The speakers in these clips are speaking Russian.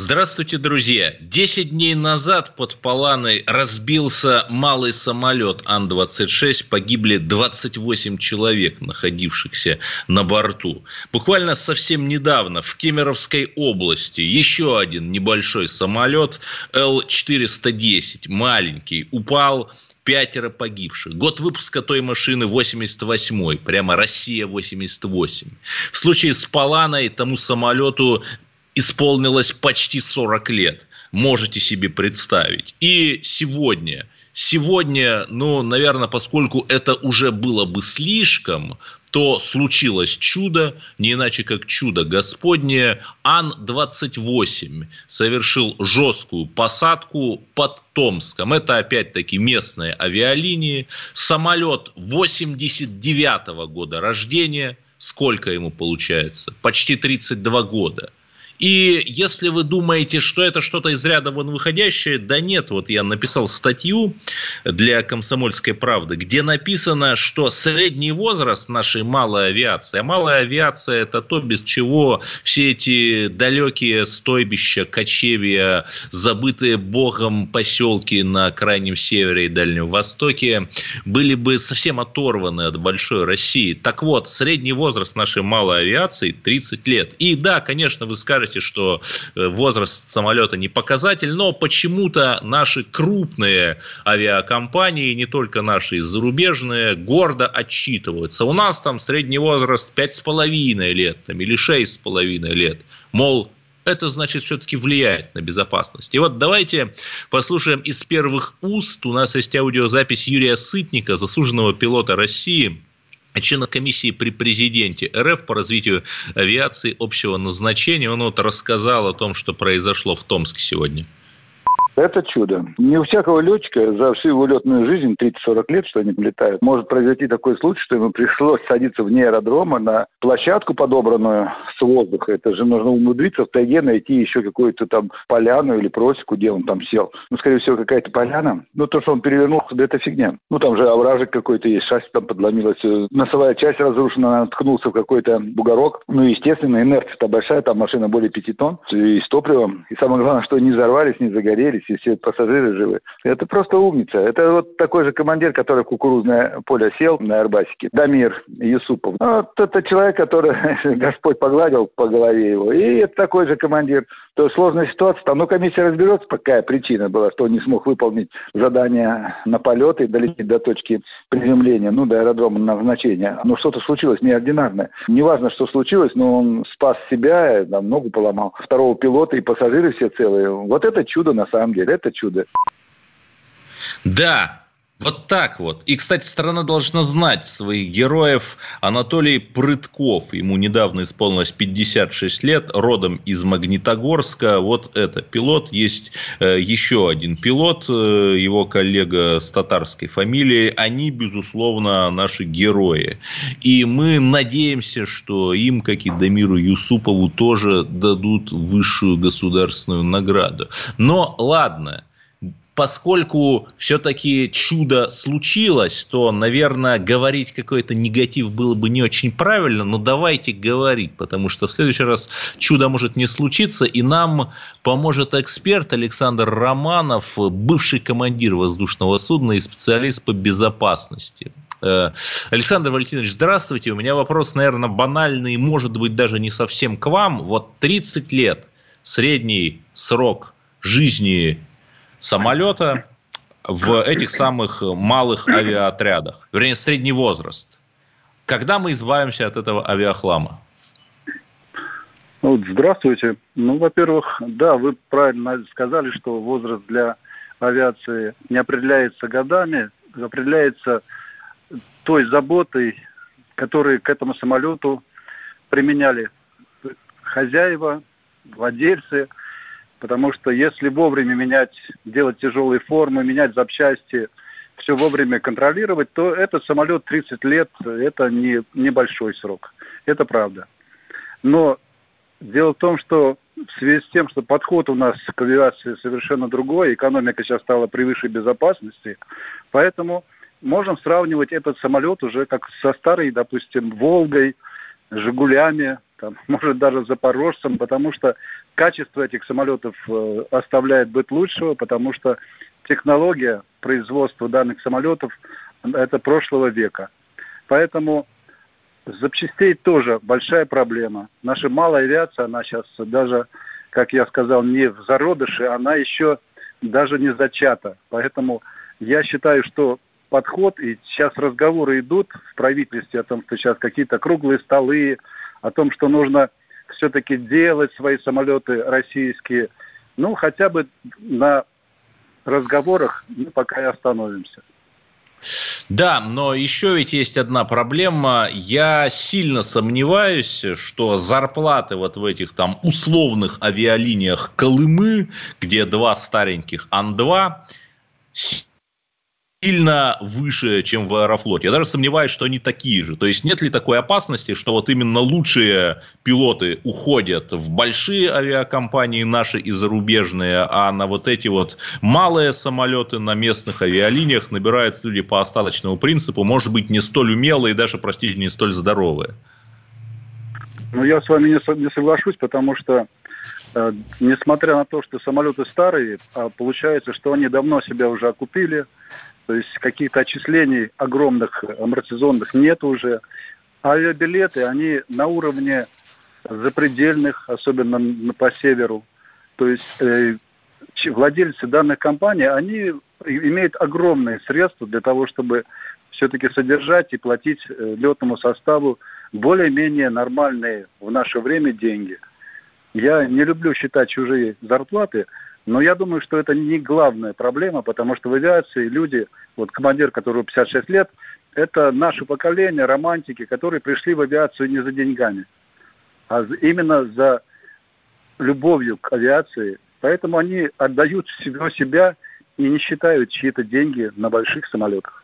Здравствуйте, друзья! Десять дней назад под Паланой разбился малый самолет Ан-26. Погибли 28 человек, находившихся на борту. Буквально совсем недавно в Кемеровской области еще один небольшой самолет Л-410, маленький, упал пятеро погибших. Год выпуска той машины 88-й, прямо Россия 88. В случае с Паланой тому самолету исполнилось почти 40 лет. Можете себе представить. И сегодня, сегодня, ну, наверное, поскольку это уже было бы слишком, то случилось чудо, не иначе как чудо Господнее. Ан-28 совершил жесткую посадку под Томском. Это опять-таки местные авиалинии. Самолет 89 -го года рождения. Сколько ему получается? Почти 32 года. И если вы думаете, что это что-то из ряда вон выходящее, да нет, вот я написал статью для «Комсомольской правды», где написано, что средний возраст нашей малой авиации, а малая авиация – это то, без чего все эти далекие стойбища, кочевья, забытые богом поселки на крайнем севере и Дальнем Востоке были бы совсем оторваны от большой России. Так вот, средний возраст нашей малой авиации – 30 лет. И да, конечно, вы скажете, скажете, что э, возраст самолета не показатель, но почему-то наши крупные авиакомпании, не только наши зарубежные, гордо отчитываются. У нас там средний возраст 5,5 лет там, или 6,5 лет. Мол, это значит все-таки влияет на безопасность. И вот давайте послушаем из первых уст. У нас есть аудиозапись Юрия Сытника, заслуженного пилота России, члена комиссии при президенте РФ по развитию авиации общего назначения. Он вот рассказал о том, что произошло в Томске сегодня. Это чудо. Не у всякого летчика за всю его летную жизнь, 30-40 лет, что они летают, может произойти такой случай, что ему пришлось садиться вне аэродрома на площадку, подобранную с воздуха. Это же нужно умудриться в тайге найти еще какую-то там поляну или просеку, где он там сел. Ну, скорее всего, какая-то поляна. Ну, то, что он перевернулся, да это фигня. Ну, там же овражек какой-то есть, шасси там подломилось, носовая часть разрушена, наткнулся в какой-то бугорок. Ну, естественно, инерция-то большая, там машина более 5 тонн, и с топливом. И самое главное, что не взорвались, не загорелись и все пассажиры живы. Это просто умница. Это вот такой же командир, который в кукурузное поле сел на Арбасике, Дамир Юсупов. Вот это человек, который Господь погладил по голове его. И это такой же командир. То сложная ситуация. Там, ну, комиссия разберется, какая причина была, что он не смог выполнить задание на полет и долететь до точки приземления, ну, до аэродрома назначения. Но что-то случилось неординарное. Неважно, что случилось, но он спас себя, там, ногу поломал. Второго пилота и пассажиры все целые. Вот это чудо на самом деле. Это чудо. Да, вот так вот. И, кстати, страна должна знать своих героев. Анатолий Прытков, ему недавно исполнилось 56 лет, родом из Магнитогорска. Вот это пилот. Есть э, еще один пилот, э, его коллега с татарской фамилией. Они, безусловно, наши герои. И мы надеемся, что им, как и Дамиру Юсупову, тоже дадут высшую государственную награду. Но ладно, поскольку все-таки чудо случилось, то, наверное, говорить какой-то негатив было бы не очень правильно, но давайте говорить, потому что в следующий раз чудо может не случиться, и нам поможет эксперт Александр Романов, бывший командир воздушного судна и специалист по безопасности. Э, Александр Валентинович, здравствуйте. У меня вопрос, наверное, банальный, может быть, даже не совсем к вам. Вот 30 лет средний срок жизни самолета в этих самых малых авиаотрядах, вернее, средний возраст. Когда мы избавимся от этого авиахлама? Здравствуйте. Ну, во-первых, да, вы правильно сказали, что возраст для авиации не определяется годами, определяется той заботой, которую к этому самолету применяли хозяева, владельцы – Потому что если вовремя менять, делать тяжелые формы, менять запчасти, все вовремя контролировать, то этот самолет 30 лет – это не небольшой срок. Это правда. Но дело в том, что в связи с тем, что подход у нас к авиации совершенно другой, экономика сейчас стала превыше безопасности, поэтому можем сравнивать этот самолет уже как со старой, допустим, «Волгой», «Жигулями», там, может даже «Запорожцем», потому что качество этих самолетов э, оставляет быть лучшего, потому что технология производства данных самолетов – это прошлого века. Поэтому запчастей тоже большая проблема. Наша малая авиация, она сейчас даже, как я сказал, не в зародыше, она еще даже не зачата. Поэтому я считаю, что подход, и сейчас разговоры идут в правительстве о том, что сейчас какие-то круглые столы, о том, что нужно все-таки делать свои самолеты российские. Ну, хотя бы на разговорах мы пока и остановимся. Да, но еще ведь есть одна проблема. Я сильно сомневаюсь, что зарплаты вот в этих там условных авиалиниях Колымы, где два стареньких Ан-2, сильно выше, чем в Аэрофлоте. Я даже сомневаюсь, что они такие же. То есть нет ли такой опасности, что вот именно лучшие пилоты уходят в большие авиакомпании наши и зарубежные, а на вот эти вот малые самолеты на местных авиалиниях набираются люди по остаточному принципу, может быть, не столь умелые даже, простите, не столь здоровые. Ну, я с вами не, не соглашусь, потому что э, несмотря на то, что самолеты старые, а получается, что они давно себя уже окупили, то есть каких-то отчислений огромных амортизационных нет уже. Авиабилеты, они на уровне запредельных, особенно по северу. То есть э, владельцы данных компаний, они имеют огромные средства для того, чтобы все-таки содержать и платить э, летному составу более-менее нормальные в наше время деньги. Я не люблю считать чужие зарплаты, но я думаю, что это не главная проблема, потому что в авиации люди, вот командир, которому 56 лет, это наше поколение, романтики, которые пришли в авиацию не за деньгами, а именно за любовью к авиации. Поэтому они отдают всего себя и не считают чьи-то деньги на больших самолетах.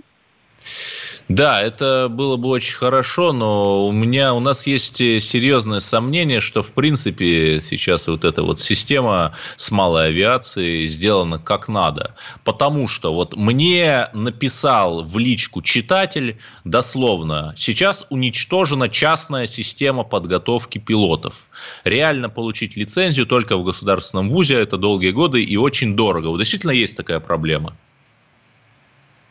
Да, это было бы очень хорошо, но у меня, у нас есть э, серьезное сомнение, что в принципе сейчас вот эта вот система с малой авиацией сделана как надо. Потому что вот мне написал в личку читатель дословно, сейчас уничтожена частная система подготовки пилотов. Реально получить лицензию только в государственном вузе, это долгие годы и очень дорого. Вот действительно есть такая проблема.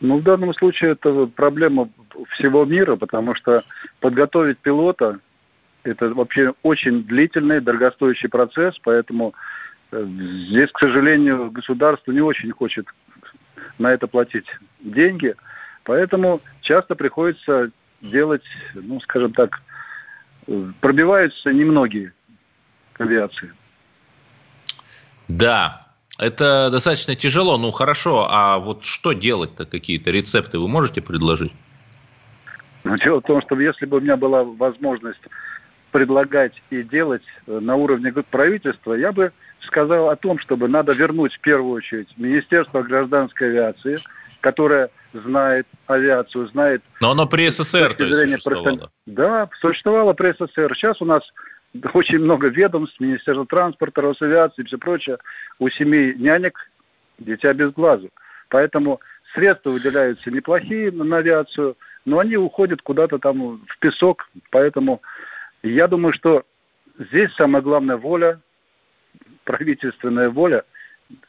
Ну, в данном случае это проблема всего мира, потому что подготовить пилота – это вообще очень длительный, дорогостоящий процесс, поэтому э, здесь, к сожалению, государство не очень хочет на это платить деньги, поэтому часто приходится делать, ну, скажем так, э, пробиваются немногие к авиации. Да, это достаточно тяжело. Ну, хорошо, а вот что делать-то? Какие-то рецепты вы можете предложить? Ну, дело в том, что если бы у меня была возможность предлагать и делать э, на уровне правительства, я бы сказал о том, чтобы надо вернуть в первую очередь Министерство гражданской авиации, которое знает авиацию, знает... Но оно при СССР то есть, существовало. Да, существовало при СССР. Сейчас у нас очень много ведомств, Министерство транспорта, Росавиации и все прочее. У семей нянек дитя без глазу. Поэтому средства выделяются неплохие на авиацию, но они уходят куда-то там в песок. Поэтому я думаю, что здесь самая главная воля, правительственная воля.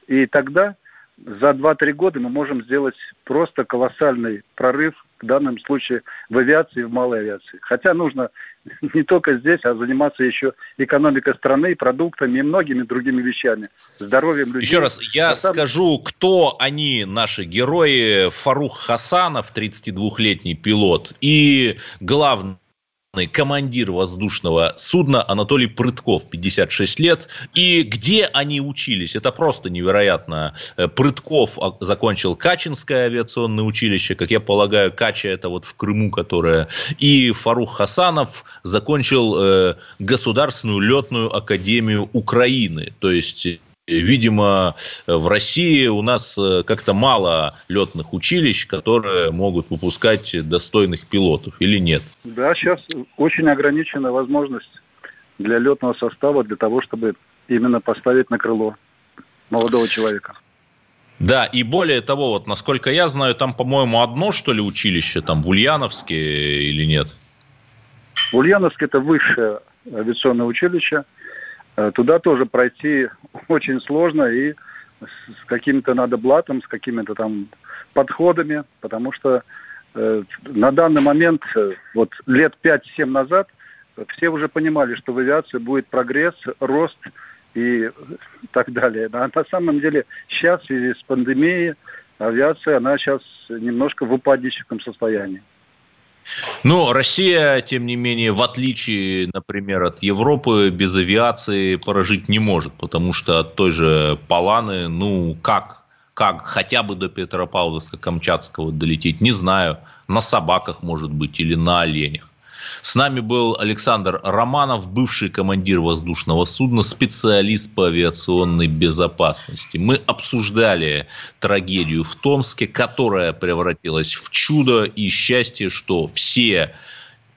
И тогда за 2-3 года мы можем сделать просто колоссальный прорыв в данном случае в авиации и в малой авиации. Хотя нужно не только здесь, а заниматься еще экономикой страны, продуктами и многими другими вещами. Здоровьем людей. Еще раз, я а скажу, кто они, наши герои. Фарух Хасанов, 32-летний пилот, и главный командир воздушного судна Анатолий Прытков, 56 лет. И где они учились? Это просто невероятно. Э, Прытков закончил Качинское авиационное училище, как я полагаю, Кача это вот в Крыму, которое. И Фарух Хасанов закончил э, Государственную летную академию Украины. То есть видимо, в России у нас э, как-то мало летных училищ, которые могут выпускать достойных пилотов, или нет? Да, сейчас очень ограничена возможность для летного состава для того, чтобы именно поставить на крыло молодого человека. Да, и более того, вот насколько я знаю, там, по-моему, одно, что ли, училище, там, в Ульяновске или нет? В Ульяновске это высшее авиационное училище – Э, туда тоже пройти очень сложно и с каким-то надо блатом, с какими-то там подходами, потому что э, на данный момент, э, вот лет 5-7 назад, все уже понимали, что в авиации будет прогресс, рост и так далее. А на самом деле сейчас в связи с пандемией авиация, она сейчас немножко в упадническом состоянии. Ну, Россия, тем не менее, в отличие, например, от Европы, без авиации прожить не может, потому что от той же Паланы, ну, как, как хотя бы до Петропавловска-Камчатского долететь, не знаю, на собаках, может быть, или на оленях. С нами был Александр Романов, бывший командир воздушного судна, специалист по авиационной безопасности. Мы обсуждали трагедию в Томске, которая превратилась в чудо и счастье, что все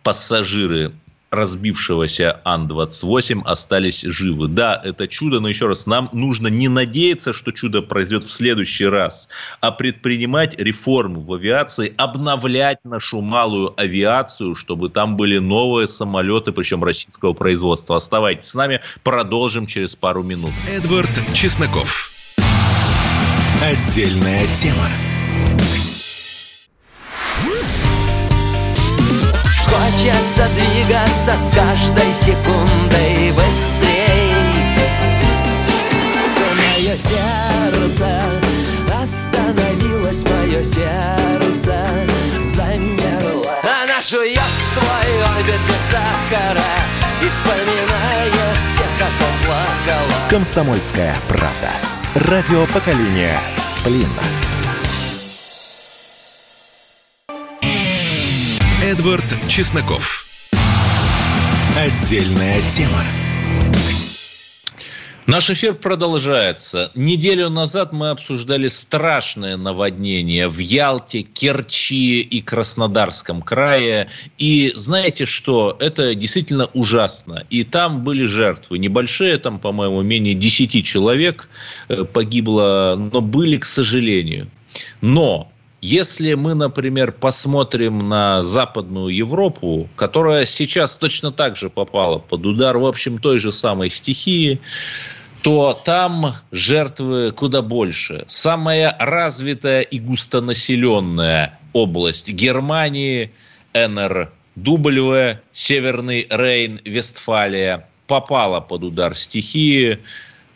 пассажиры разбившегося Ан-28 остались живы. Да, это чудо, но еще раз, нам нужно не надеяться, что чудо произойдет в следующий раз, а предпринимать реформы в авиации, обновлять нашу малую авиацию, чтобы там были новые самолеты, причем российского производства. Оставайтесь с нами, продолжим через пару минут. Эдвард Чесноков. Отдельная тема. Хочется двигаться с каждой секундой быстрей Мое сердце остановилось, мое сердце замерло Она жует свой орбит без сахара И вспоминает тех, кто плакала Комсомольская правда. Радио поколения Сплин. Эдвард Чесноков. Отдельная тема. Наш эфир продолжается. Неделю назад мы обсуждали страшное наводнение в Ялте, Керчи и Краснодарском крае. И знаете что? Это действительно ужасно. И там были жертвы. Небольшие, там, по-моему, менее 10 человек э, погибло, но были, к сожалению. Но если мы, например, посмотрим на Западную Европу, которая сейчас точно так же попала под удар, в общем, той же самой стихии, то там жертвы куда больше. Самая развитая и густонаселенная область Германии, НРW, Северный Рейн, Вестфалия, попала под удар стихии.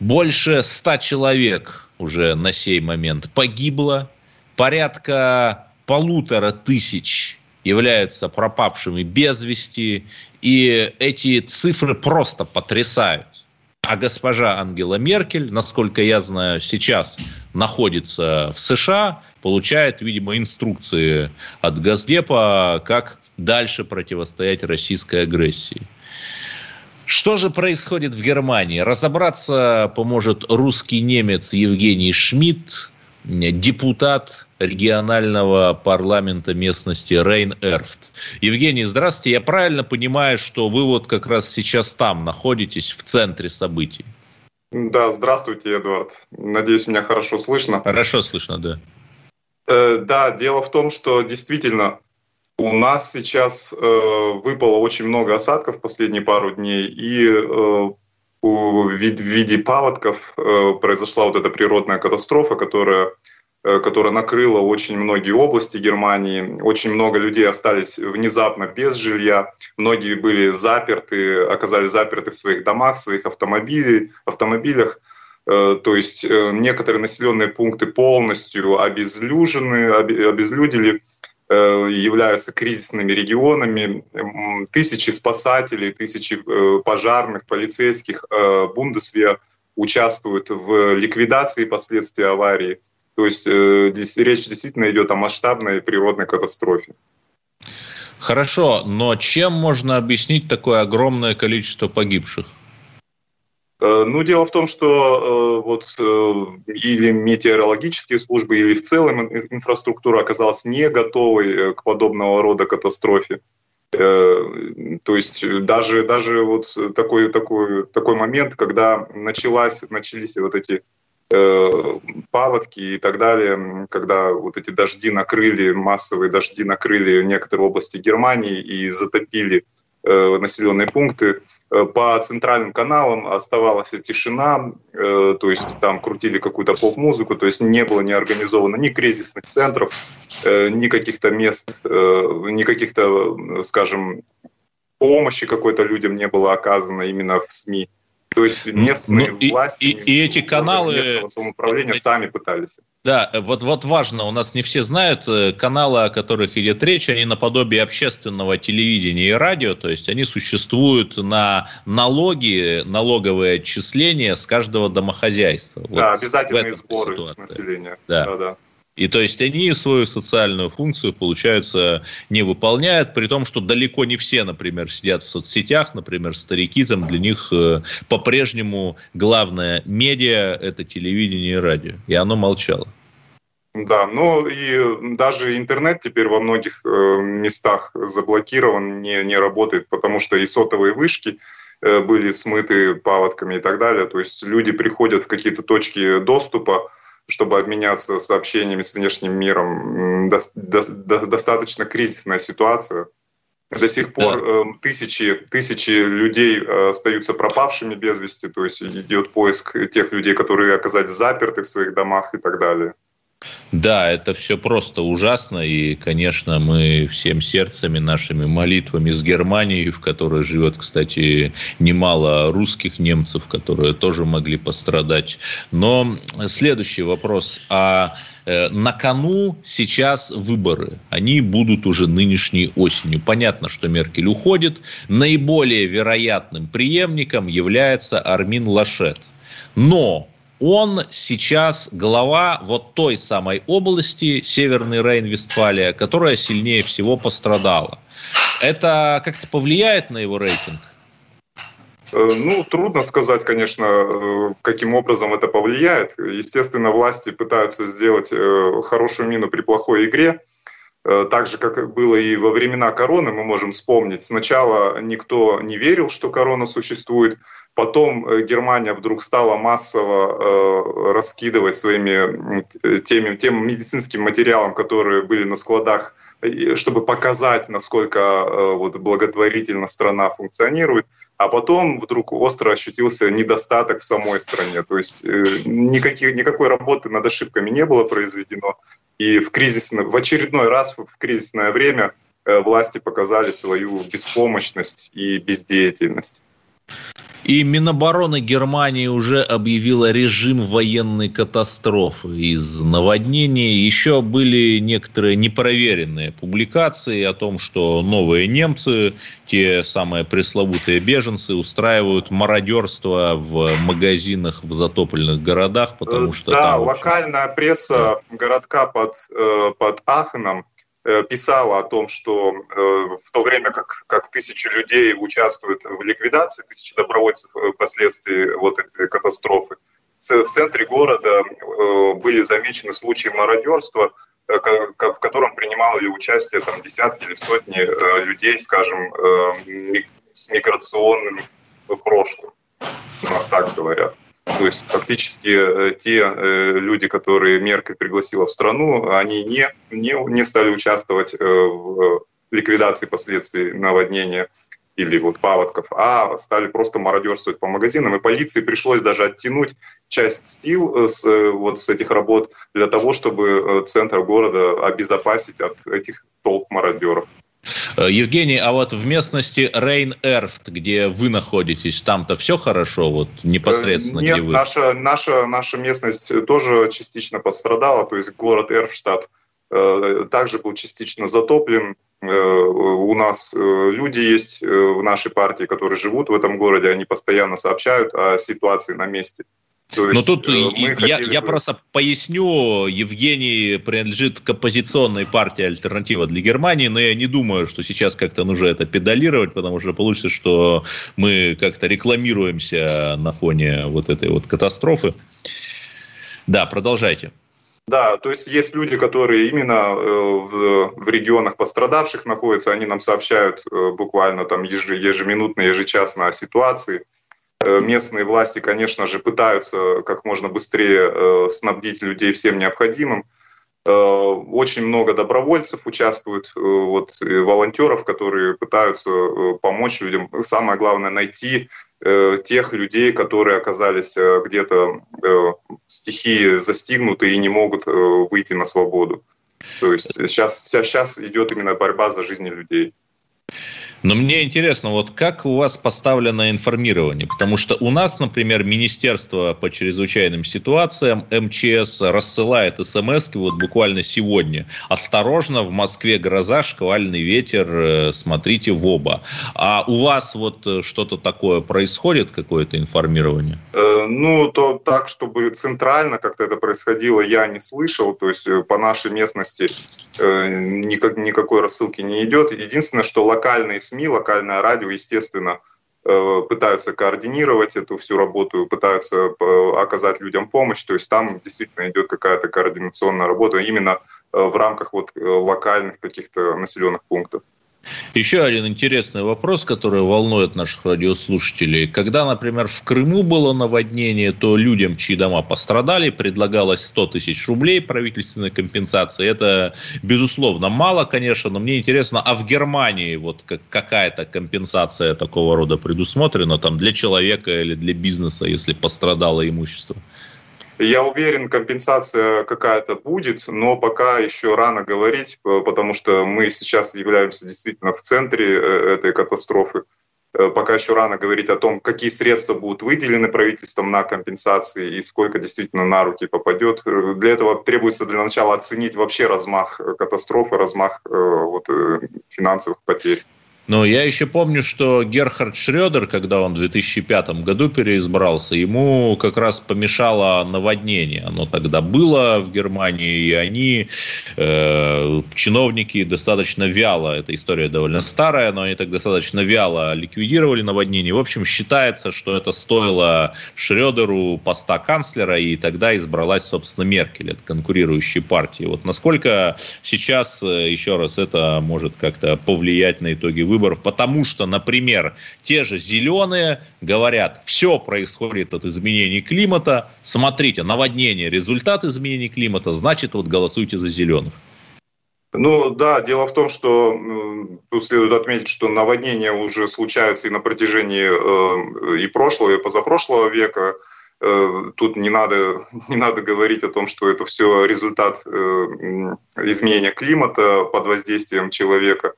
Больше ста человек уже на сей момент погибло порядка полутора тысяч являются пропавшими без вести, и эти цифры просто потрясают. А госпожа Ангела Меркель, насколько я знаю, сейчас находится в США, получает, видимо, инструкции от Газдепа, как дальше противостоять российской агрессии. Что же происходит в Германии? Разобраться поможет русский немец Евгений Шмидт, депутат регионального парламента местности Рейн-Эрфт. Евгений, здравствуйте. Я правильно понимаю, что вы вот как раз сейчас там находитесь, в центре событий? Да, здравствуйте, Эдуард. Надеюсь, меня хорошо слышно. Хорошо слышно, да. Э, да, дело в том, что действительно у нас сейчас э, выпало очень много осадков последние пару дней, и э, в виде паводков э, произошла вот эта природная катастрофа, которая э, которая накрыла очень многие области Германии. Очень много людей остались внезапно без жилья. Многие были заперты, оказались заперты в своих домах, в своих автомобилях. Э, то есть некоторые населенные пункты полностью обезлюжены, обезлюдили. Э, являются кризисными регионами. Тысячи спасателей, тысячи э, пожарных, полицейских э, Бундесвер участвуют в ликвидации последствий аварии. То есть речь действительно идет о масштабной природной катастрофе. Хорошо, но чем можно объяснить такое огромное количество погибших? Ну, дело в том, что вот или метеорологические службы, или в целом инфраструктура оказалась не готовой к подобного рода катастрофе. То есть даже, даже вот такой, такой, такой момент, когда началась, начались вот эти Э, паводки и так далее, когда вот эти дожди накрыли, массовые дожди накрыли некоторые области Германии и затопили э, населенные пункты. Э, по центральным каналам оставалась тишина, то есть там крутили какую-то поп-музыку, то есть не было не организовано ни кризисных центров, ни каких-то мест, ни каких-то, скажем, помощи какой-то людям не было оказано именно в СМИ. То есть местные ну, власти и, и, и эти каналы самоуправления сами пытались. Да, вот, вот важно, у нас не все знают, э, каналы, о которых идет речь, они наподобие общественного телевидения и радио, то есть они существуют на налоги, налоговые отчисления с каждого домохозяйства. Да, вот обязательные сборы ситуации. с населения. Да. да, да. И то есть они свою социальную функцию, получается, не выполняют, при том, что далеко не все, например, сидят в соцсетях, например, старики, там для них э, по-прежнему главное медиа – это телевидение и радио, и оно молчало. Да, ну и даже интернет теперь во многих э, местах заблокирован, не, не работает, потому что и сотовые вышки э, были смыты паводками и так далее. То есть люди приходят в какие-то точки доступа, чтобы обменяться сообщениями с внешним миром. До, до, достаточно кризисная ситуация. До сих пор да. э, тысячи, тысячи людей э, остаются пропавшими без вести, то есть идет поиск тех людей, которые оказались заперты в своих домах и так далее. Да, это все просто ужасно, и, конечно, мы всем сердцами, нашими молитвами с Германией, в которой живет, кстати, немало русских немцев, которые тоже могли пострадать. Но следующий вопрос. А э, на кону сейчас выборы. Они будут уже нынешней осенью. Понятно, что Меркель уходит. Наиболее вероятным преемником является Армин Лашет. Но он сейчас глава вот той самой области, Северный Рейн-Вестфалия, которая сильнее всего пострадала. Это как-то повлияет на его рейтинг? Э, ну, трудно сказать, конечно, э, каким образом это повлияет. Естественно, власти пытаются сделать э, хорошую мину при плохой игре. Так же, как было и во времена короны, мы можем вспомнить. Сначала никто не верил, что корона существует. Потом э, Германия вдруг стала массово э, раскидывать своими теми, тем медицинским материалом, которые были на складах, чтобы показать, насколько э, вот, благотворительно страна функционирует. А потом вдруг остро ощутился недостаток в самой стране. То есть э, никаких, никакой работы над ошибками не было произведено. И в, кризисное, в очередной раз в кризисное время э, власти показали свою беспомощность и бездеятельность. И Минобороны Германии уже объявила режим военной катастрофы из наводнений. Еще были некоторые непроверенные публикации о том, что новые немцы, те самые пресловутые беженцы, устраивают мародерство в магазинах в затопленных городах, потому что... Да, там, локальная пресса городка под, э, под Ахеном Э, писала о том, что э, в то время как, как тысячи людей участвуют в ликвидации, тысячи добровольцев э, последствий вот этой катастрофы, в центре города были замечены случаи мародерства, в котором принимали участие там, десятки или сотни людей, скажем, с миграционным прошлым. У нас так говорят. То есть фактически э, те э, люди, которые Меркель пригласила в страну, они не, не, не стали участвовать э, в ликвидации последствий наводнения или вот паводков, а стали просто мародерствовать по магазинам. И полиции пришлось даже оттянуть часть сил с, вот с этих работ для того, чтобы центр города обезопасить от этих толп мародеров. Э, Евгений, а вот в местности Рейн-Эрфт, где вы находитесь, там-то все хорошо, вот непосредственно Нет, где вы? Наша, наша, наша местность тоже частично пострадала, то есть город Эрфштадт э, также был частично затоплен. Э, у нас люди есть в нашей партии, которые живут в этом городе, они постоянно сообщают о ситуации на месте. То есть, Но тут э, я, я бы... просто поясню, Евгений принадлежит к оппозиционной партии «Альтернатива для Германии», но я не думаю, что сейчас как-то нужно это педалировать, потому что получится, что мы как-то рекламируемся на фоне вот этой вот катастрофы. Да, продолжайте. Да, то есть есть люди, которые именно э, в, в регионах пострадавших находятся, они нам сообщают э, буквально там ежеминутно, ежечасно о ситуации. Э, местные власти, конечно же, пытаются как можно быстрее снабдить людей всем необходимым. Очень много добровольцев участвуют, вот, волонтеров, которые пытаются помочь людям. Самое главное найти Э, тех людей, которые оказались э, где-то э, стихии застигнуты и не могут выйти на свободу. То есть сейчас, сейчас идет именно борьба за жизни людей. Но мне интересно, вот как у вас поставлено информирование? Потому что у нас, например, Министерство по чрезвычайным ситуациям, МЧС, рассылает смс вот буквально сегодня. Осторожно, в Москве гроза, шквальный ветер, э, смотрите в оба. А у вас вот э, что-то такое происходит, какое-то информирование? Э, ну, то так, чтобы центрально как-то это происходило, я не слышал. То есть по нашей местности никак, никакой рассылки не идет. Единственное, что локальные СМИ, локальное радио, естественно, э, пытаются координировать эту всю работу, пытаются э, оказать людям помощь. То есть там действительно идет какая-то координационная работа именно э, в рамках вот локальных каких-то населенных пунктов. Еще один интересный вопрос, который волнует наших радиослушателей. Когда, например, в Крыму было наводнение, то людям, чьи дома пострадали, предлагалось 100 тысяч рублей правительственной компенсации. Это, безусловно, мало, конечно, но мне интересно, а в Германии вот какая-то компенсация такого рода предусмотрена там для человека или для бизнеса, если пострадало имущество? Я уверен, компенсация какая-то будет, но пока еще рано говорить, потому что мы сейчас являемся действительно в центре э, этой катастрофы. Э, пока еще рано говорить о том, какие средства будут выделены правительством на компенсации и сколько действительно на руки попадет. Для этого требуется для начала оценить вообще размах катастрофы, размах э, вот, финансовых потерь. Но я еще помню, что Герхард Шредер, когда он в 2005 году переизбрался, ему как раз помешало наводнение. Оно тогда было в Германии, и они, э, чиновники, достаточно вяло, эта история довольно старая, но они так достаточно вяло ликвидировали наводнение. В общем, считается, что это стоило Шредеру поста канцлера, и тогда избралась, собственно, Меркель от конкурирующей партии. Вот насколько сейчас, э, еще раз, это может как-то повлиять на итоги выборов, потому что, например, те же зеленые говорят, все происходит от изменений климата, смотрите, наводнение, результат изменений климата, значит, вот голосуйте за зеленых. Ну да, дело в том, что тут следует отметить, что наводнения уже случаются и на протяжении э, и прошлого, и позапрошлого века. Э, тут не надо, не надо говорить о том, что это все результат э, изменения климата под воздействием человека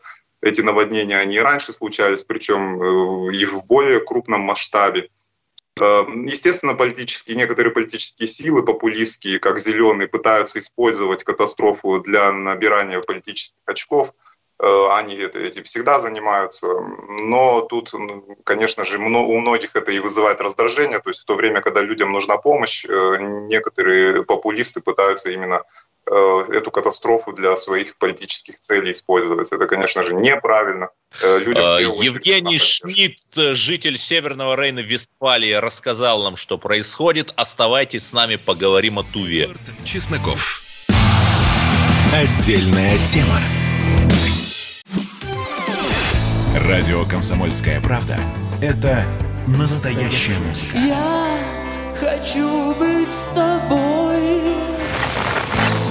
эти наводнения, они и раньше случались, причем э, и в более крупном масштабе. Э, естественно, политические, некоторые политические силы, популистские, как зеленые, пытаются использовать катастрофу для набирания политических очков. Э, они этим всегда занимаются. Но тут, конечно же, у многих это и вызывает раздражение. То есть в то время, когда людям нужна помощь, некоторые популисты пытаются именно эту катастрофу для своих политических целей использовать. Это, конечно же, неправильно. Э, людям а, Евгений Шмидт, житель Северного Рейна Вестфалии, рассказал нам, что происходит. Оставайтесь с нами, поговорим о Туве. Чесноков. Отдельная тема. Радио «Комсомольская правда» — это настоящая музыка. Я хочу быть с тобой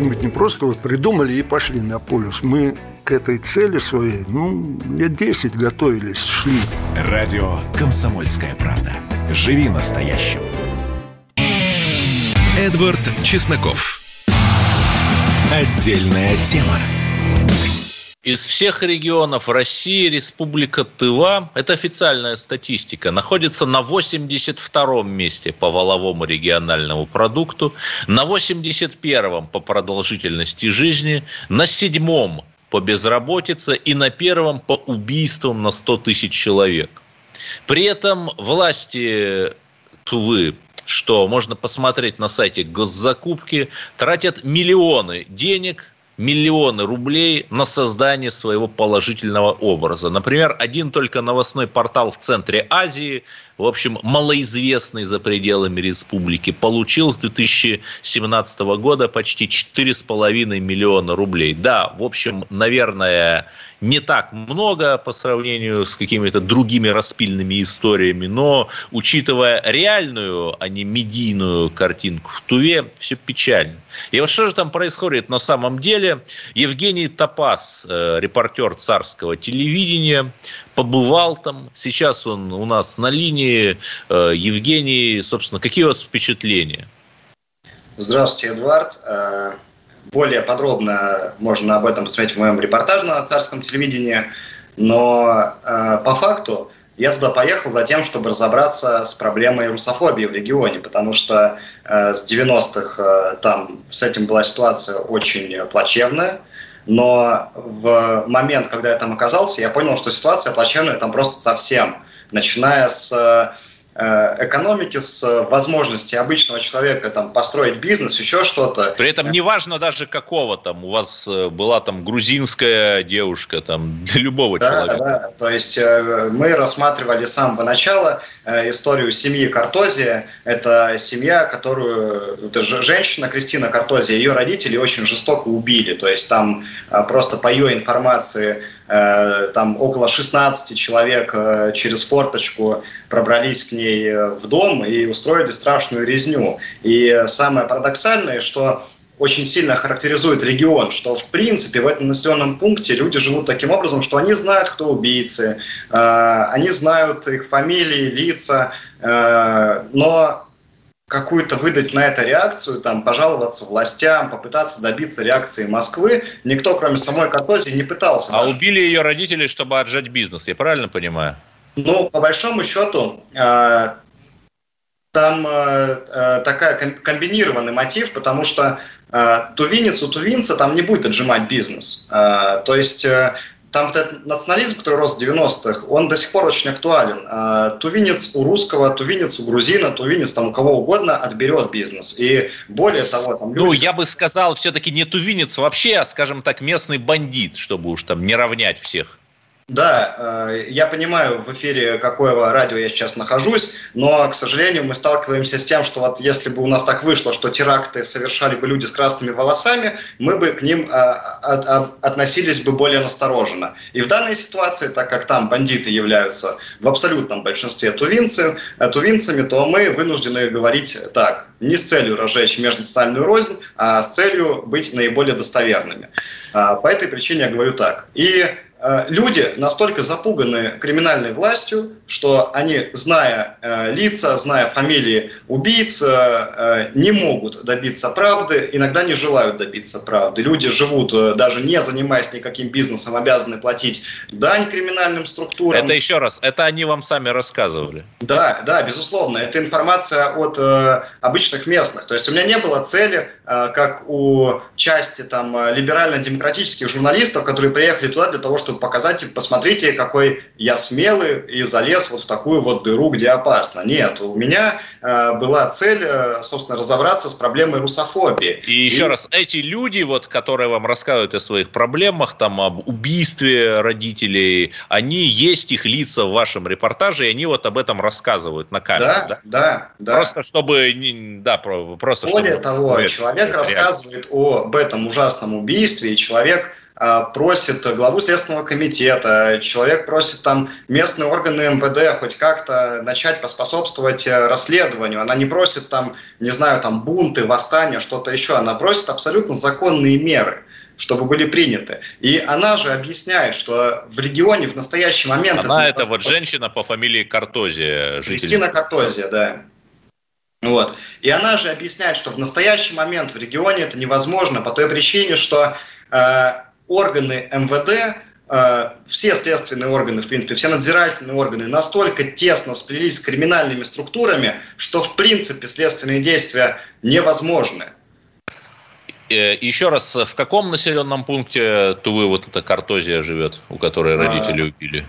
Мы ведь не просто вот придумали и пошли на полюс. Мы к этой цели своей, ну, лет 10 готовились, шли. Радио «Комсомольская правда». Живи настоящим. Эдвард Чесноков. Отдельная тема. Из всех регионов России Республика Тыва, это официальная статистика, находится на 82-м месте по воловому региональному продукту, на 81-м по продолжительности жизни, на 7-м по безработице и на первом по убийствам на 100 тысяч человек. При этом власти Тувы что можно посмотреть на сайте госзакупки, тратят миллионы денег миллионы рублей на создание своего положительного образа. Например, один только новостной портал в центре Азии, в общем, малоизвестный за пределами республики, получил с 2017 года почти 4,5 миллиона рублей. Да, в общем, наверное, не так много по сравнению с какими-то другими распильными историями, но учитывая реальную, а не медийную картинку в Туве, все печально. И вот что же там происходит на самом деле? Евгений Топас, э, репортер царского телевидения, побывал там. Сейчас он у нас на линии. Э, Евгений, собственно, какие у вас впечатления? Здравствуйте, Эдуард. Э, более подробно можно об этом посмотреть в моем репортаже на царском телевидении. Но э, по факту я туда поехал за тем, чтобы разобраться с проблемой русофобии в регионе, потому что с 90-х э, там с этим была ситуация очень плачевная. Но в момент, когда я там оказался, я понял, что ситуация плачевная там просто совсем. Начиная с Э, экономики, с возможности обычного человека там, построить бизнес, еще что-то. При этом неважно даже какого там, у вас э, была там грузинская девушка, там, для любого да, человека. Да, то есть э, мы рассматривали с самого начала историю семьи Картозия. Это семья, которую, это женщина Кристина Картозия, ее родители очень жестоко убили. То есть там просто по ее информации Э, там около 16 человек э, через форточку пробрались к ней э, в дом и устроили страшную резню. И самое парадоксальное, что очень сильно характеризует регион, что в принципе в этом населенном пункте люди живут таким образом, что они знают, кто убийцы, они знают их фамилии, лица, но какую-то выдать на это реакцию, там, пожаловаться властям, попытаться добиться реакции Москвы, никто, кроме самой Катози, не пытался. А даже. убили ее родители, чтобы отжать бизнес, я правильно понимаю? Ну, по большому счету, э, там э, э, такая комбинированный мотив, потому что э, тувинец у тувинца там не будет отжимать бизнес. Э, то есть э, там вот этот национализм, который рос в 90-х, он до сих пор очень актуален. А, тувинец у русского, тувинец у грузина, тувинец там у кого угодно отберет бизнес. И более того, там люди... Ну, я бы сказал, все-таки не тувинец вообще, а, скажем так, местный бандит, чтобы уж там не равнять всех. Да, э, я понимаю в эфире, какое радио я сейчас нахожусь, но, к сожалению, мы сталкиваемся с тем, что вот если бы у нас так вышло, что теракты совершали бы люди с красными волосами, мы бы к ним э, относились бы более настороженно. И в данной ситуации, так как там бандиты являются в абсолютном большинстве тувинцы, э, тувинцами, то мы вынуждены говорить так, не с целью разжечь межнациональную рознь, а с целью быть наиболее достоверными. По этой причине я говорю так. И люди настолько запуганы криминальной властью, что они, зная э, лица, зная фамилии убийц, э, не могут добиться правды, иногда не желают добиться правды. Люди живут, э, даже не занимаясь никаким бизнесом, обязаны платить дань криминальным структурам. Это еще раз, это они вам сами рассказывали? Да, да, безусловно. Это информация от э, обычных местных. То есть у меня не было цели, э, как у части там либерально-демократических журналистов, которые приехали туда для того, чтобы чтобы показать, типа, посмотрите, какой я смелый и залез вот в такую вот дыру, где опасно. Нет, у меня э, была цель, э, собственно, разобраться с проблемой русофобии. И, и еще раз, эти люди, вот, которые вам рассказывают о своих проблемах, там, об убийстве родителей, они есть их лица в вашем репортаже, и они вот об этом рассказывают на камеру, да? Да, да. да. Просто чтобы, да, просто Более чтобы... того, человек рассказывает об этом ужасном убийстве, и человек просит главу Следственного комитета, человек просит там местные органы МВД хоть как-то начать поспособствовать э, расследованию. Она не просит там, не знаю, там бунты, восстания, что-то еще. Она просит абсолютно законные меры чтобы были приняты. И она же объясняет, что в регионе в настоящий момент... Она это, это вот женщина по фамилии Картозия. Кристина Картозия, да. Вот. И она же объясняет, что в настоящий момент в регионе это невозможно по той причине, что э, органы МВД, э, все следственные органы, в принципе, все надзирательные органы настолько тесно сплелись с криминальными структурами, что, в принципе, следственные действия невозможны. Э, Еще раз, в каком населенном пункте Тувы вот эта картозия живет, у которой родители убили?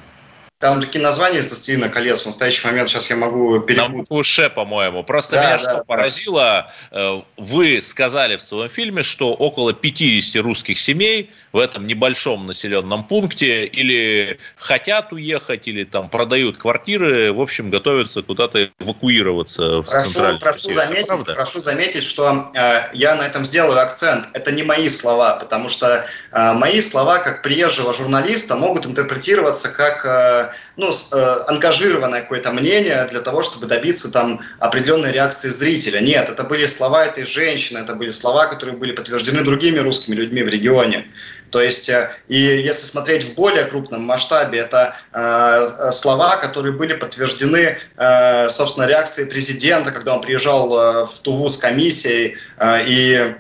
Там такие названия из «Властелина колец». В настоящий момент сейчас я могу На перепутать. букву «Ш», по-моему. Просто Да, меня да, что да. поразило, э, вы сказали в своем фильме, что около 50 русских семей в этом небольшом населенном пункте или хотят уехать, или там продают квартиры, в общем, готовятся куда-то эвакуироваться в Прошу, прошу, заметить, правда? прошу заметить, что э, я на этом сделаю акцент. Это не мои слова, потому что мои слова, как приезжего журналиста, могут интерпретироваться как э, ну, э, ангажированное какое-то мнение для того, чтобы добиться там определенной реакции зрителя. Нет, это были слова этой женщины, это были слова, которые были подтверждены другими русскими людьми в регионе. То есть, э, и если смотреть в более крупном масштабе, это э, слова, которые были подтверждены, э, собственно, реакцией президента, когда он приезжал э, в Туву с комиссией, э, и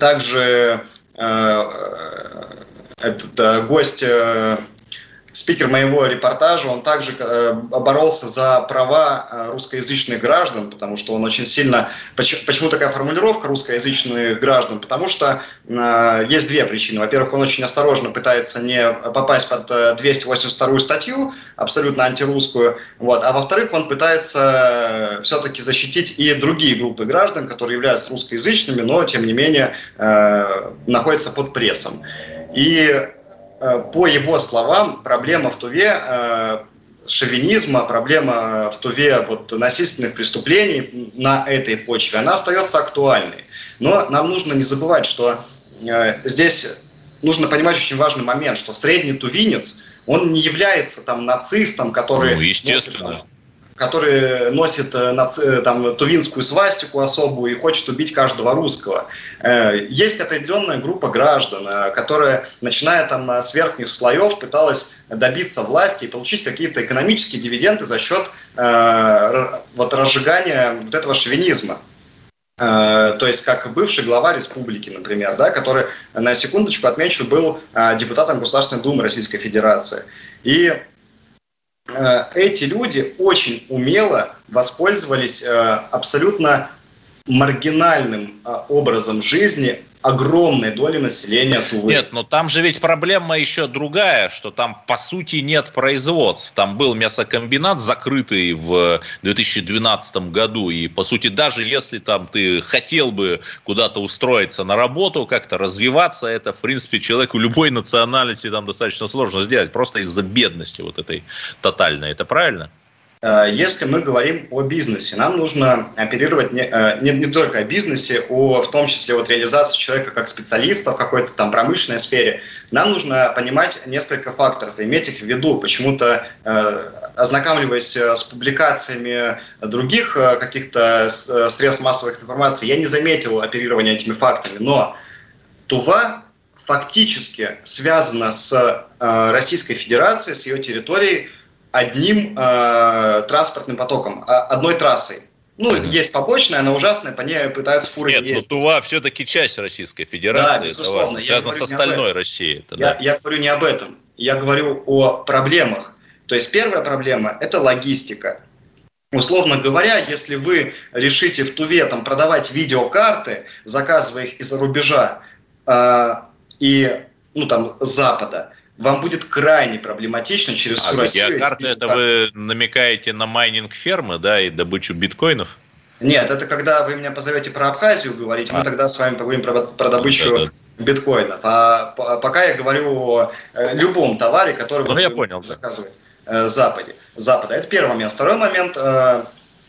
также э, этот э, гость, э, спикер моего репортажа, он также э, боролся за права э, русскоязычных граждан, потому что он очень сильно... Почему, такая формулировка русскоязычных граждан? Потому что э, есть две причины. Во-первых, он очень осторожно пытается не попасть под э, 282 статью, абсолютно антирусскую, вот. а во-вторых, он пытается все-таки защитить и другие группы граждан, которые являются русскоязычными, но, тем не менее, находятся под прессом. И по его словам, проблема в Туве э, шовинизма, проблема в Туве вот, насильственных преступлений на этой почве, она остается актуальной. Но нам нужно не забывать, что э, здесь нужно понимать очень важный момент, что средний тувинец, он не является там нацистом, который... Ну, естественно. носит, там, который носит э, э, там, тувинскую свастику особую и хочет убить каждого русского. Э, Есть определенная группа граждан, которая, начиная там с верхних слоев, пыталась добиться власти и получить какие-то экономические дивиденды за счет вот, разжигания вот этого шовинизма. То есть, как бывший глава республики, например, да, который, на секундочку отмечу, был депутатом Государственной Думы Российской Федерации. И эти люди очень умело воспользовались э, абсолютно маргинальным э, образом жизни огромной доли населения Тувы. Нет, но там же ведь проблема еще другая, что там по сути нет производств. Там был мясокомбинат закрытый в 2012 году, и по сути даже если там ты хотел бы куда-то устроиться на работу, как-то развиваться, это в принципе человеку любой национальности там достаточно сложно сделать, просто из-за бедности вот этой тотальной. Это правильно? Э, Если мы говорим о бизнесе, нам нужно оперировать не, э, не, не только о бизнесе, о в том числе вот реализации человека как специалиста в какой-то там промышленной сфере. Нам нужно понимать несколько факторов иметь их в виду. Почему-то, э, ознакомливаясь э, с публикациями других каких-то средств массовой информации, я не заметил оперирования этими фактами. Но Тува фактически связана с Российской Федерацией, с ее территорией одним э, транспортным потоком, а- одной трассой. Ну, есть побочная, она ужасная, по ней пытаются фуры Нет, но ездить. Тува все-таки часть Российской Федерации. Да, это безусловно, я Связано с остальной. Россией. Это, Я, да. я говорю не об этом. Я говорю о проблемах. То есть первая проблема – это логистика. Условно говоря, если вы решите в Туве там, продавать видеокарты, заказывая их из-за рубежа э, и ну, там, с Запада, вам будет крайне проблематично через всю А Россию. эти видеокарты, это вы намекаете на майнинг фермы, да, и добычу биткоинов? Нет, это когда вы меня позовете про Абхазию говорить, мы А. тогда с вами поговорим про, про добычу Да-да. биткоинов. А по- пока я говорю о э, любом товаре, который Ну, вот я вы понял, да. заказывать э, Западе, Запада. Это первый момент. Второй момент. э,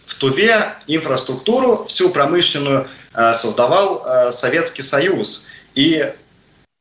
в Туве инфраструктуру, всю промышленную создавал Советский Союз. И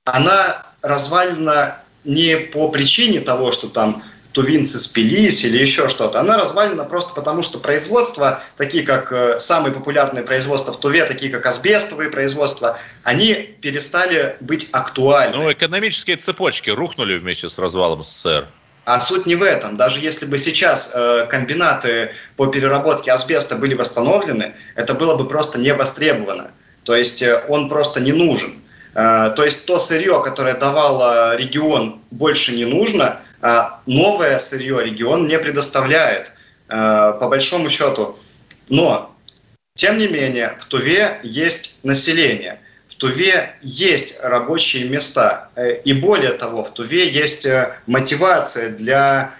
она развалена не по причине того, что там тувинцы спились или еще что-то. Она развалена просто потому, что производства, такие как э, самые популярные производства в Туве, такие как асбестовые производства, они перестали быть актуальны. Ну, экономические цепочки рухнули вместе с развалом СССР. А суть не в этом. Даже если бы сейчас э, комбинаты по переработке асбеста были восстановлены, это было бы просто не востребовано. То есть э, он просто не нужен. Э, то есть то сырье, которое давало регион, больше не нужно, а новое сырье регион не предоставляет, э, по большому счету. Но, тем не менее, в Туве есть население, в Туве есть рабочие места. Э, и более того, в Туве есть мотивация для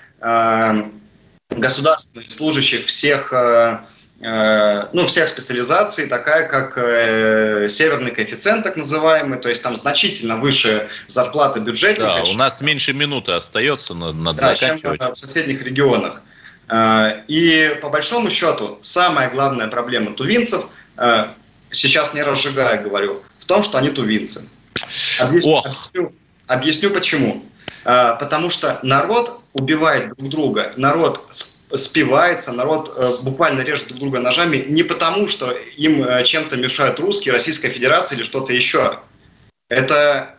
государственных служащих всех Э, ну, всех специализаций, такая как э, северный коэффициент, так называемый, то есть там значительно выше зарплаты бюджетника. Да, у нас меньше минуты остается, надо, да, заканчивать. чем в соседних регионах. Э, и по большому счету, самая главная проблема тувинцев, э, сейчас не разжигая говорю, в том, что они тувинцы. Объясню, объясню, объясню почему. Э, потому что народ убивает друг друга, народ спивается, народ э, буквально режет друг друга ножами не потому, что им э, чем-то мешают русские, Российская Федерация или что-то еще. Это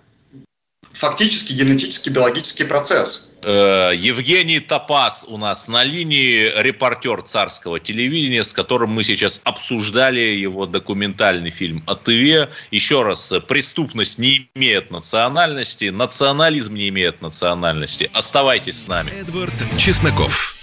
фактически генетический биологический процесс. Э, Евгений Топас у нас на линии, репортер царского телевидения, с которым мы сейчас обсуждали его документальный фильм о Тыве. Еще раз, преступность не имеет национальности, национализм не имеет национальности. Оставайтесь с нами. Эдвард Чесноков.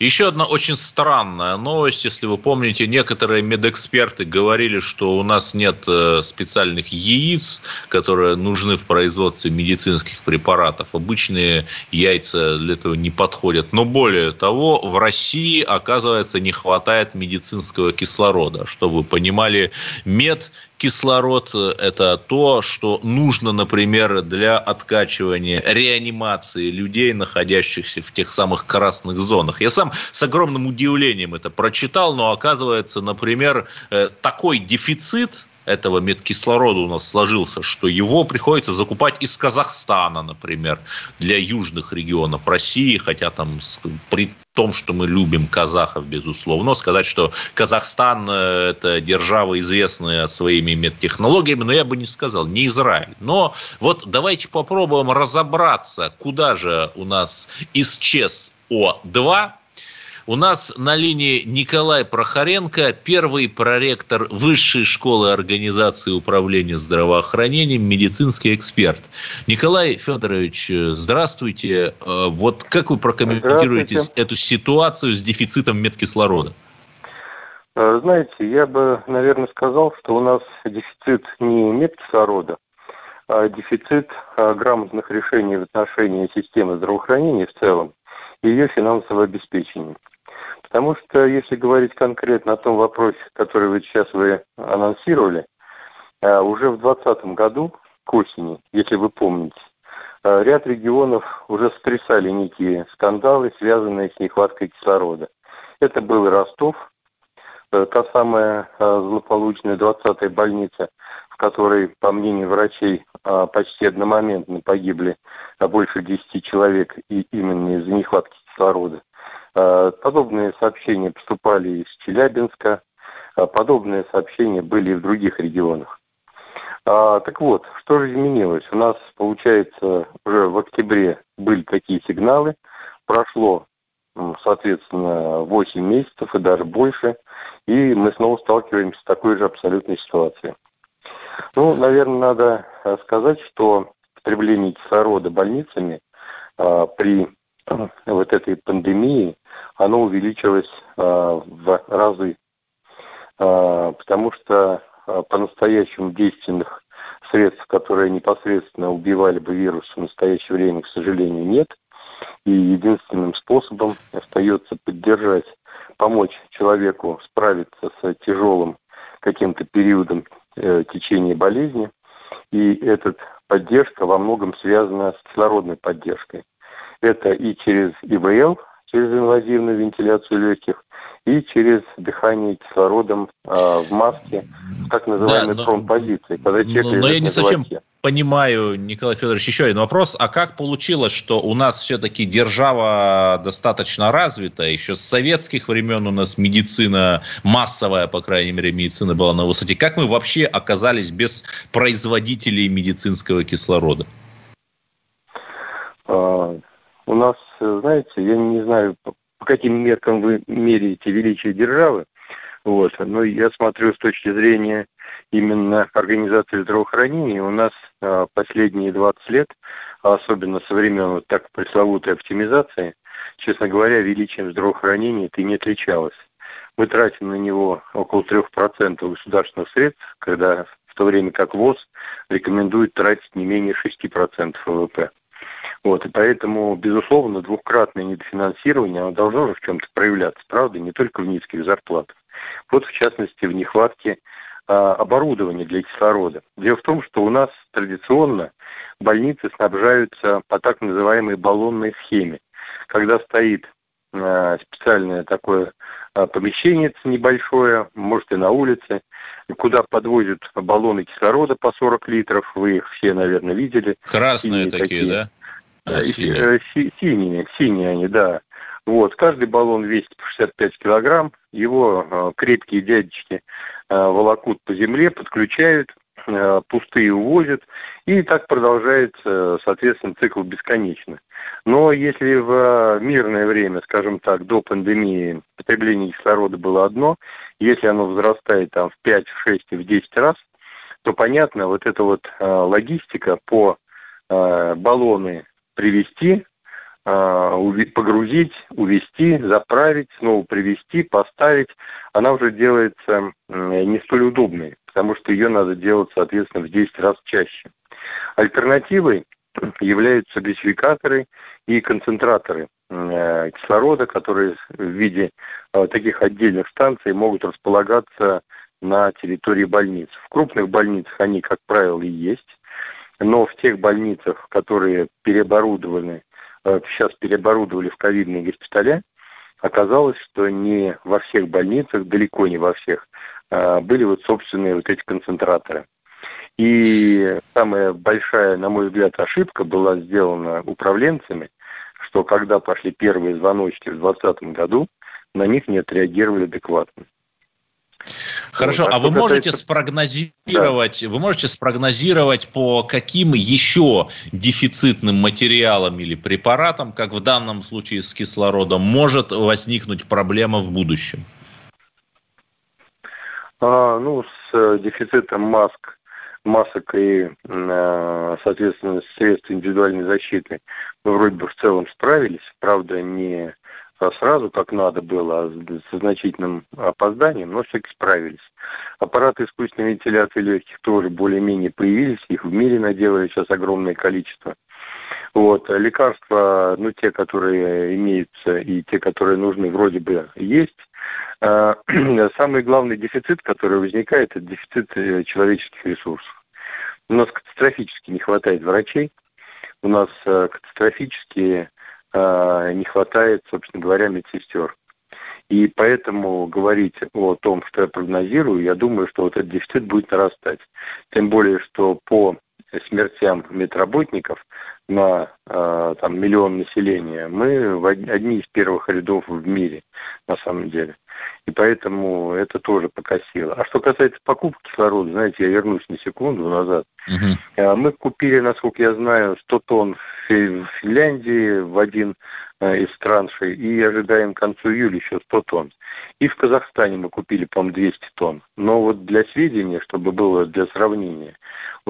Еще одна очень странная новость. Если вы помните, некоторые медэксперты говорили, что у нас нет э, специальных яиц, которые нужны в производстве медицинских препаратов. Обычные яйца для этого не подходят. Но более того, в России, оказывается, не хватает медицинского кислорода. Чтобы вы понимали, мед кислород – это то, что нужно, например, для откачивания, реанимации людей, находящихся в тех самых красных зонах. Я сам с огромным удивлением это прочитал, но оказывается, например, э, такой дефицит этого медкислорода у нас сложился, что его приходится закупать из Казахстана, например, для южных регионов России, хотя там при том, что мы любим казахов, безусловно, сказать, что Казахстан э, – это держава, известная своими медтехнологиями, но я бы не сказал, не Израиль. Но вот давайте попробуем разобраться, куда же у нас исчез О2, у нас на линии Николай Прохоренко, первый проректор Высшей школы организации управления здравоохранением, медицинский эксперт. Николай Федорович, здравствуйте. Э, вот как вы прокомментируете эту ситуацию с дефицитом медкислорода? Э, знаете, я бы, наверное, сказал, что у нас дефицит не медкислорода, а дефицит э, грамотных решений в отношении системы здравоохранения в целом и ее финансового обеспечения. Потому что, если говорить конкретно о том вопросе, который вы сейчас вы анонсировали, э, уже в 2020 году, к осени, если вы помните, э, ряд регионов уже сотрясали некие скандалы, связанные с нехваткой кислорода. Это был Ростов, э, та самая злополучная 20-я больница, в которой, по мнению врачей, почти одномоментно погибли больше 10 человек и именно из-за нехватки кислорода. Э, подобные сообщения поступали из Челябинска, э, подобные сообщения были и в других регионах. А, так вот, что же изменилось? У нас, получается, уже в октябре были такие сигналы, прошло, соответственно, 8 месяцев и даже больше, и мы снова сталкиваемся с такой же абсолютной ситуацией. Ну, наверное, надо э, сказать, что потребление кислорода больницами а, при вот этой пандемии оно увеличилось а, в разы, а, потому что по-настоящему действенных средств, которые непосредственно убивали бы вирус в настоящее время, к сожалению, нет. И единственным способом остается поддержать, помочь человеку справиться с тяжелым каким-то периодом э, течения болезни. И эта поддержка во многом связана с кислородной поддержкой. Это и через ИВЛ, через инвазивную вентиляцию легких и через дыхание кислородом э, в маске, в так называемой Да. Когда человек Но, но я не на совсем животе. понимаю, Николай Федорович, еще один вопрос. А как получилось, что у нас все-таки держава достаточно развита? Еще с советских времен у нас медицина, массовая, по крайней мере, медицина была на высоте. Как мы вообще оказались без производителей медицинского кислорода? У нас, э, знаете, я не знаю, по по каким меркам вы меряете величие державы, вот, но я смотрю с точки зрения именно организации здравоохранения, у нас а, последние 20 лет, а особенно со времен вот так пресловутой оптимизации, честно говоря, величием здравоохранения это и не отличалось. Мы тратим на него около 3% государственных средств, когда в то время как ВОЗ рекомендует тратить не менее 6% ВВП. Вот, и поэтому, безусловно, двухкратное недофинансирование, оно должно же в чем-то проявляться, правда, не только в низких зарплатах. Вот, в частности, в нехватке а, оборудования для кислорода. Дело в том, что у нас традиционно больницы снабжаются по так называемой баллонной схеме, когда стоит а, специальное такое а, помещение небольшое, может и на улице, куда подвозят баллоны кислорода по 40 литров, вы их все, наверное, видели. Красные такие, такие. да? А, синие. си- Синие, синие они, да. Вот, каждый баллон весит по 65 килограмм, его э, крепкие дядечки э, волокут по земле, подключают, э, пустые увозят, и так продолжается, соответственно, цикл бесконечно. Но если в мирное время, скажем так, до пандемии потребление кислорода было одно, если оно возрастает там в 5, в 6 и в 10 раз, то понятно, вот эта вот э, логистика по баллоны привезти, э, уви- погрузить, увезти, заправить, снова привезти, поставить, она уже делается не столь удобной, потому что ее надо делать, соответственно, в 10 раз чаще. Альтернативой являются газификаторы и концентраторы э, кислорода, которые в виде э, таких отдельных станций могут располагаться на территории больниц. В крупных больницах они, как правило, и есть, но в тех больницах, которые переоборудованы, э, сейчас переоборудовали в ковидные госпиталя, оказалось, что не во всех больницах, далеко не во всех, э, были вот собственные вот эти концентраторы. И самая большая, на мой взгляд, ошибка была сделана управленцами, что когда пошли первые звоночки в 2020 году, на них не отреагировали адекватно. Хорошо, Вот, а а вы можете касается- спрогнозировать, вы можете спрогнозировать по каким еще дефицитным материалам или препаратам, как в данном случае с кислородом, может возникнуть проблема в будущем? А, ну, с э, дефицитом маск, масок и, э, соответственно, средств индивидуальной защиты мы вроде бы в целом справились. Правда, не сразу, как надо было, а со значительным опозданием, но все-таки справились. Аппараты искусственной вентиляции легких тоже более-менее появились, их в мире наделали сейчас огромное количество. Вот. а Лекарства, ну, те, которые имеются, и те, которые нужны, вроде бы есть. А, Самый главный дефицит, который возникает, это дефицит э, человеческих ресурсов. У нас катастрофически не хватает врачей, у нас э, катастрофически не хватает, собственно говоря, медсестер. И поэтому говорить о том, что я прогнозирую, я думаю, что вот этот дефицит будет нарастать. Тем более, что по смертям медработников на э, там, миллион населения мы в одни из первых рядов в мире, на самом деле. И поэтому это тоже покосило. А что касается покупки кислорода, знаете, я вернусь на секунду назад. Э, Мы купили, насколько я знаю, 100 тонн в Финляндии в один э, из траншей и ожидаем к концу июля еще 100 тонн. И в Казахстане мы купили, по-моему, 200 тонн. Но вот для сведения, чтобы было для сравнения,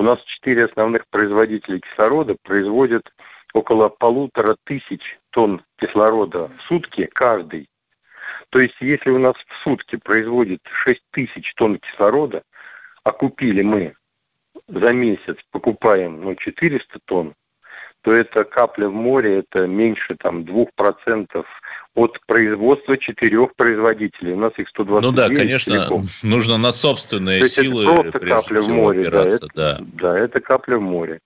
у нас четыре основных производителя кислорода производят около полутора тысяч тонн кислорода в сутки каждый. То есть, если у нас в сутки производит 6 тысяч тонн кислорода, а купили мы за месяц, покупаем ну, 400 тонн, то это капля в море, это меньше там 2% от производства четырех производителей. У нас их 129 Ну да, конечно, целиком. нужно на собственные То силы это просто капля в море, да, это, да. да, это капля в море.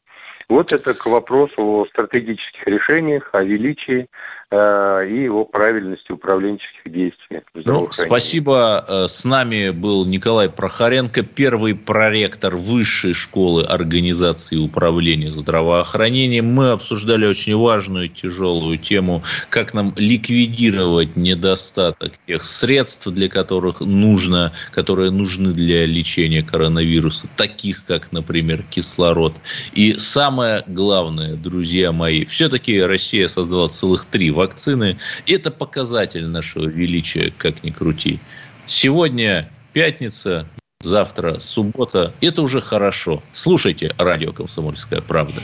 Вот это к вопросу о стратегических решениях, о величии и о правильности управленческих действий. Ну, спасибо. Э, с нами был Николай Прохоренко, первый проректор Высшей школы организации управления здравоохранением. Мы обсуждали очень важную, тяжелую тему, как нам ликвидировать недостаток тех средств, для которых нужно, которые нужны для лечения коронавируса, таких как, например, кислород. И самое главное, друзья мои, все-таки Россия создала целых три вакцины. Это показатель нашего величия, как ни крути. Сегодня пятница, завтра суббота. Это уже хорошо. Слушайте радио «Комсомольская правда».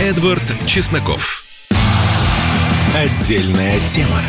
Эдвард Чесноков. Отдельная тема.